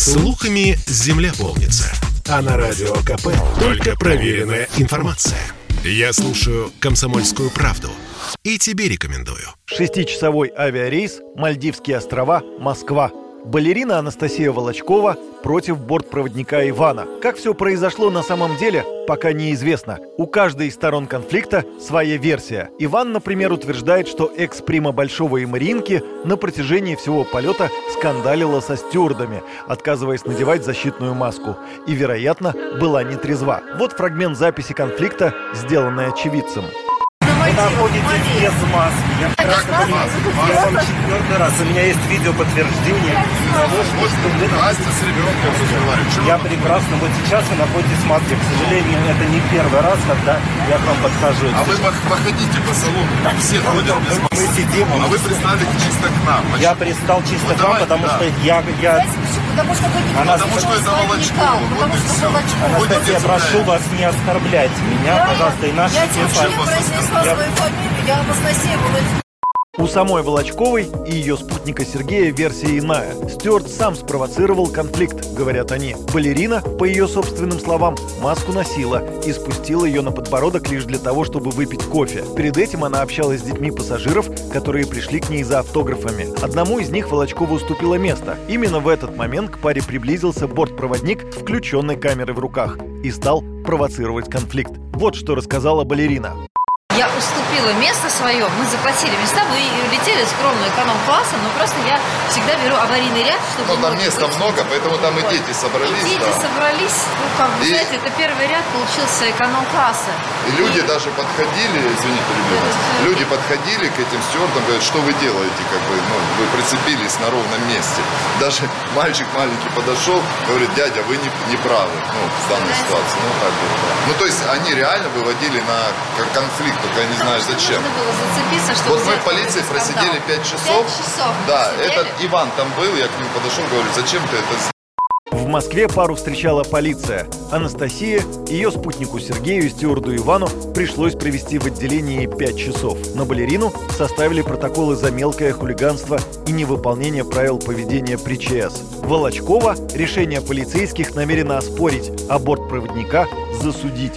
Слухами земля полнится. А на радио КП только проверенная информация. Я слушаю «Комсомольскую правду» и тебе рекомендую. Шестичасовой авиарейс «Мальдивские острова. Москва». Балерина Анастасия Волочкова против бортпроводника Ивана. Как все произошло на самом деле, пока неизвестно. У каждой из сторон конфликта своя версия. Иван, например, утверждает, что экс-прима Большого и Маринки на протяжении всего полета скандалила со стюардами, отказываясь надевать защитную маску. И, вероятно, была нетрезва. Вот фрагмент записи конфликта, сделанный очевидцем. Вы находитесь без маски. Я прекрасно Я вам четвертый раз. У меня есть видео подтверждение того, что вы... Настя с ребенком разговаривает. Я прекрасно. Вот сейчас вы находитесь в маске. К сожалению, это не первый раз, когда я к вам подхожу. А вы пох- походите по салону, все ходят без Мы маски. сидим, А вы пристали чисто к нам. Почему? Я пристал чисто к вам, потому что я... я... Потому что вы не Потому что это Волочкова, вот Потому что. Анастасия, я прошу вас не оскорблять меня, пожалуйста, и наши Я свою фамилию, я Анастасия Волочкова. У самой Волочковой и ее спутника Сергея версия иная. Стюарт сам спровоцировал конфликт, говорят они. Балерина, по ее собственным словам, маску носила и спустила ее на подбородок лишь для того, чтобы выпить кофе. Перед этим она общалась с детьми пассажиров, которые пришли к ней за автографами. Одному из них Волочкова уступила место. Именно в этот момент к паре приблизился бортпроводник с включенной камерой в руках и стал провоцировать конфликт. Вот что рассказала балерина. Я уступила место свое, мы заплатили места, мы и летели скромно эконом-классом, но просто я всегда беру аварийный ряд, чтобы... Ну, там места быть. много, поэтому там и дети И собрались. дети да. собрались, ну, как бы, И- знаете, это первый ряд получился эконом-класса. И люди даже подходили, извините, вас, Да-да-да. люди подходили к этим стюардам, говорят, что вы делаете, как бы, ну, вы прицепились на ровном месте. Даже мальчик маленький подошел, говорит, дядя, вы не, не правы, ну, в данной Знаете. ситуации. Ну, как бы, да. Ну, то есть они реально выводили на конфликт, только я не знаю зачем. Нужно было зацепиться, чтобы Вот мы в полиции просидели скандал. 5 часов. Пять часов мы Да, этот Иван там был, я к нему подошел, говорю, зачем ты это сделал? В Москве пару встречала полиция. Анастасия, ее спутнику Сергею и стюарду Ивану пришлось провести в отделении 5 часов. На балерину составили протоколы за мелкое хулиганство и невыполнение правил поведения при ЧС. Волочкова решение полицейских намерена оспорить, а бортпроводника засудить.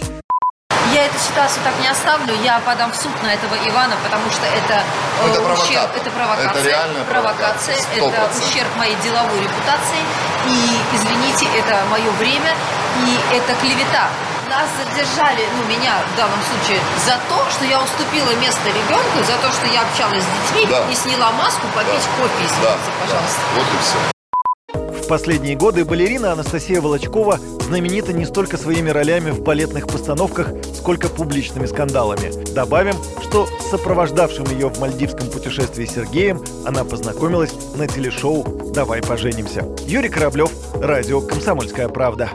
Я эту ситуацию так не оставлю, я подам в суд на этого Ивана, потому что это, Ну, это э, ущерб, провокатор. это провокация, Это реальная провокация, это 100%. ущерб моей деловой репутации, и, извините, это мое время, и это клевета. Нас задержали, ну, меня в данном случае, за то, что я уступила место ребенку, за то, что я общалась с детьми Да. и сняла маску попить Да. кофе, извините, Да, пожалуйста. да, вот и все. В последние годы балерина Анастасия Волочкова знаменита не столько своими ролями в балетных постановках, сколько публичными скандалами. Добавим, что с сопровождавшим ее в мальдивском путешествии Сергеем она познакомилась на телешоу «Давай поженимся». Юрий Кораблев, радио «Комсомольская правда».